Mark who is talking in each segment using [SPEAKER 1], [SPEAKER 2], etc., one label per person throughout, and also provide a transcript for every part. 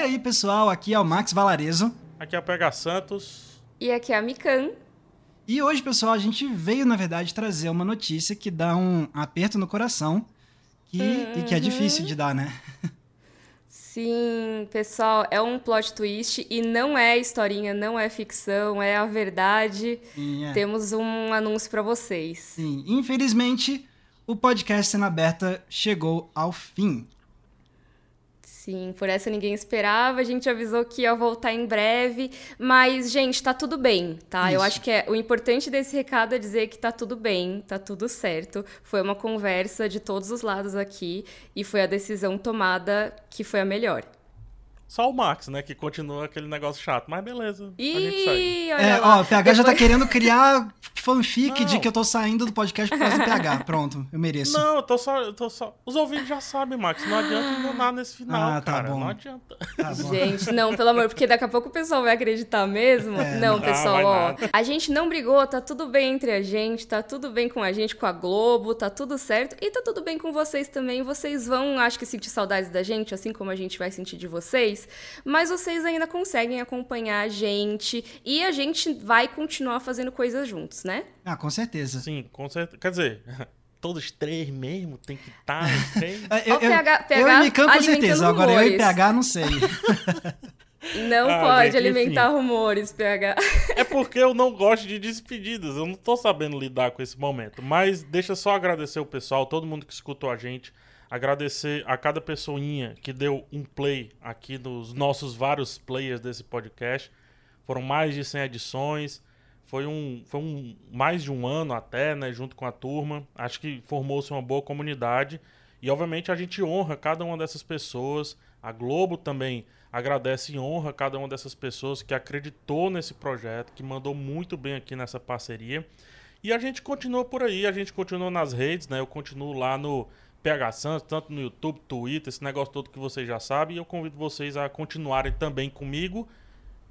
[SPEAKER 1] aí, pessoal, aqui é o Max Valarezo.
[SPEAKER 2] Aqui é o PH Santos.
[SPEAKER 3] E aqui é a Mikan.
[SPEAKER 1] E hoje, pessoal, a gente veio, na verdade, trazer uma notícia que dá um aperto no coração que, uhum. e que é uhum. difícil de dar, né?
[SPEAKER 3] Sim, pessoal, é um plot twist e não é historinha, não é ficção, é a verdade. Sim, é. Temos um anúncio para vocês.
[SPEAKER 1] Sim, infelizmente, o podcast Cena Aberta chegou ao fim.
[SPEAKER 3] Sim, por essa ninguém esperava. A gente avisou que ia voltar em breve. Mas, gente, tá tudo bem, tá? Isso. Eu acho que é, o importante desse recado é dizer que tá tudo bem, tá tudo certo. Foi uma conversa de todos os lados aqui e foi a decisão tomada que foi a melhor.
[SPEAKER 2] Só o Max, né? Que continua aquele negócio chato. Mas beleza.
[SPEAKER 3] Ih, a gente segue.
[SPEAKER 1] É, ó, o PH Depois... já tá querendo criar fanfic não. de que eu tô saindo do podcast por causa do PH. Pronto, eu mereço.
[SPEAKER 2] Não, eu tô só. Eu tô só... Os ouvintes já sabem, Max. Não adianta enganar nesse final. Ah, tá cara. bom. Não adianta.
[SPEAKER 3] Tá bom. Gente, não, pelo amor, porque daqui a pouco o pessoal vai acreditar mesmo. É, não, não, pessoal, ó. Nada. A gente não brigou, tá tudo bem entre a gente, tá tudo bem com a gente, com a Globo, tá tudo certo. E tá tudo bem com vocês também. Vocês vão, acho que, sentir saudades da gente, assim como a gente vai sentir de vocês. Mas os vocês ainda conseguem acompanhar a gente e a gente vai continuar fazendo coisas juntos, né?
[SPEAKER 1] Ah, com certeza.
[SPEAKER 2] Sim, com certeza. Quer dizer, todos três mesmo, tem que estar três.
[SPEAKER 1] eu, eu, PH, PH eu e Mikan com certeza, rumores. agora eu e PH não sei.
[SPEAKER 3] Não ah, pode gente, alimentar enfim. rumores, PH.
[SPEAKER 2] É porque eu não gosto de despedidas, eu não tô sabendo lidar com esse momento. Mas deixa só agradecer o pessoal, todo mundo que escutou a gente. Agradecer a cada pessoinha que deu um play aqui nos nossos vários players desse podcast. Foram mais de 100 edições. Foi um, foi um mais de um ano até, né, junto com a turma. Acho que formou-se uma boa comunidade. E obviamente a gente honra cada uma dessas pessoas. A Globo também agradece e honra cada uma dessas pessoas que acreditou nesse projeto, que mandou muito bem aqui nessa parceria. E a gente continua por aí, a gente continua nas redes, né? Eu continuo lá no PH Santos, tanto no YouTube, Twitter, esse negócio todo que vocês já sabem. E eu convido vocês a continuarem também comigo.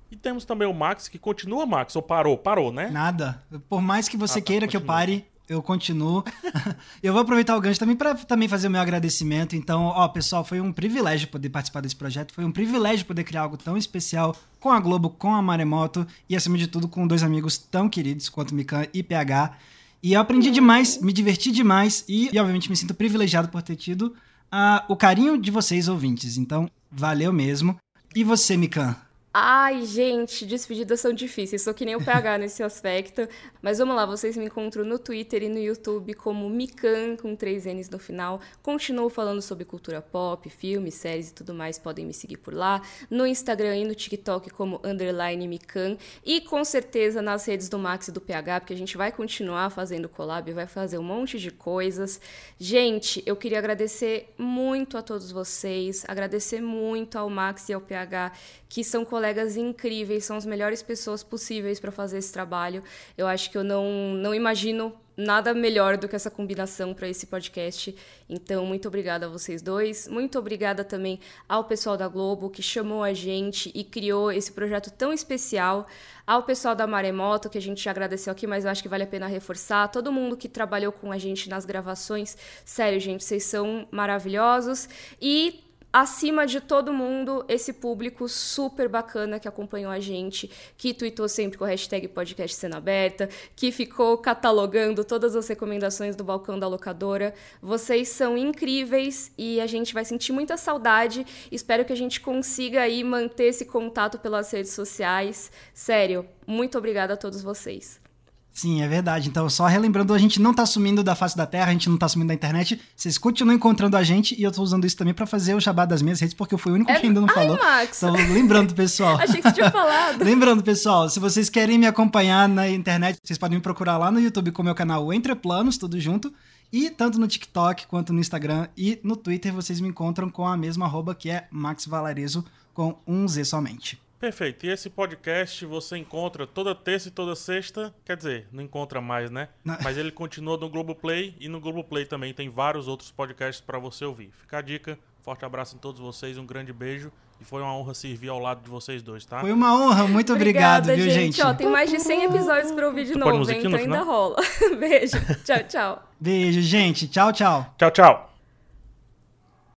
[SPEAKER 2] E temos também o Max, que continua, Max, ou parou? Parou, né?
[SPEAKER 1] Nada. Por mais que você ah, tá, queira continua. que eu pare, eu continuo. eu vou aproveitar o gancho também para também fazer o meu agradecimento. Então, ó, pessoal, foi um privilégio poder participar desse projeto. Foi um privilégio poder criar algo tão especial com a Globo, com a Maremoto e, acima de tudo, com dois amigos tão queridos quanto Mikan e PH. E eu aprendi demais, me diverti demais e, e obviamente, me sinto privilegiado por ter tido uh, o carinho de vocês, ouvintes. Então, valeu mesmo. E você, Mikan?
[SPEAKER 3] Ai, gente, despedidas são difíceis. Sou que nem o PH nesse aspecto. Mas vamos lá, vocês me encontram no Twitter e no YouTube como Mikan, com três N's no final. Continuo falando sobre cultura pop, filmes, séries e tudo mais. Podem me seguir por lá. No Instagram e no TikTok como underline Mikan. E com certeza nas redes do Max e do PH, porque a gente vai continuar fazendo collab, vai fazer um monte de coisas. Gente, eu queria agradecer muito a todos vocês, agradecer muito ao Max e ao PH, que são colegas incríveis, são as melhores pessoas possíveis para fazer esse trabalho. Eu acho que eu não, não imagino nada melhor do que essa combinação para esse podcast. Então, muito obrigada a vocês dois. Muito obrigada também ao pessoal da Globo que chamou a gente e criou esse projeto tão especial. Ao pessoal da Maremoto, que a gente já agradeceu aqui, mas eu acho que vale a pena reforçar. Todo mundo que trabalhou com a gente nas gravações. Sério, gente, vocês são maravilhosos. E acima de todo mundo, esse público super bacana que acompanhou a gente, que tweetou sempre com a hashtag podcast cena aberta, que ficou catalogando todas as recomendações do balcão da locadora. Vocês são incríveis e a gente vai sentir muita saudade. Espero que a gente consiga aí manter esse contato pelas redes sociais. Sério, muito obrigada a todos vocês.
[SPEAKER 1] Sim, é verdade. Então, só relembrando, a gente não tá sumindo da face da Terra, a gente não tá sumindo da internet. Vocês continuam encontrando a gente e eu tô usando isso também para fazer o jabá das minhas redes, porque eu fui o único é... que ainda não
[SPEAKER 3] Ai,
[SPEAKER 1] falou.
[SPEAKER 3] Max.
[SPEAKER 1] Então, lembrando, pessoal.
[SPEAKER 3] Achei que você tinha falado.
[SPEAKER 1] lembrando, pessoal, se vocês querem me acompanhar na internet, vocês podem me procurar lá no YouTube com o meu canal Entre Planos, tudo junto. E tanto no TikTok quanto no Instagram e no Twitter vocês me encontram com a mesma arroba que é Max Valarezo com um Z somente.
[SPEAKER 2] Perfeito. E esse podcast você encontra toda terça e toda sexta. Quer dizer, não encontra mais, né? Não. Mas ele continua no Globoplay e no Globoplay também tem vários outros podcasts para você ouvir. Fica a dica. Forte abraço em todos vocês, um grande beijo. E foi uma honra servir ao lado de vocês dois, tá?
[SPEAKER 1] Foi uma honra, muito obrigado,
[SPEAKER 3] Obrigada,
[SPEAKER 1] viu, gente?
[SPEAKER 3] Ó, tem mais de 100 episódios para ouvir de novo, então ainda rola. Beijo, tchau, tchau.
[SPEAKER 1] Beijo, gente. Tchau, tchau.
[SPEAKER 2] Tchau, tchau.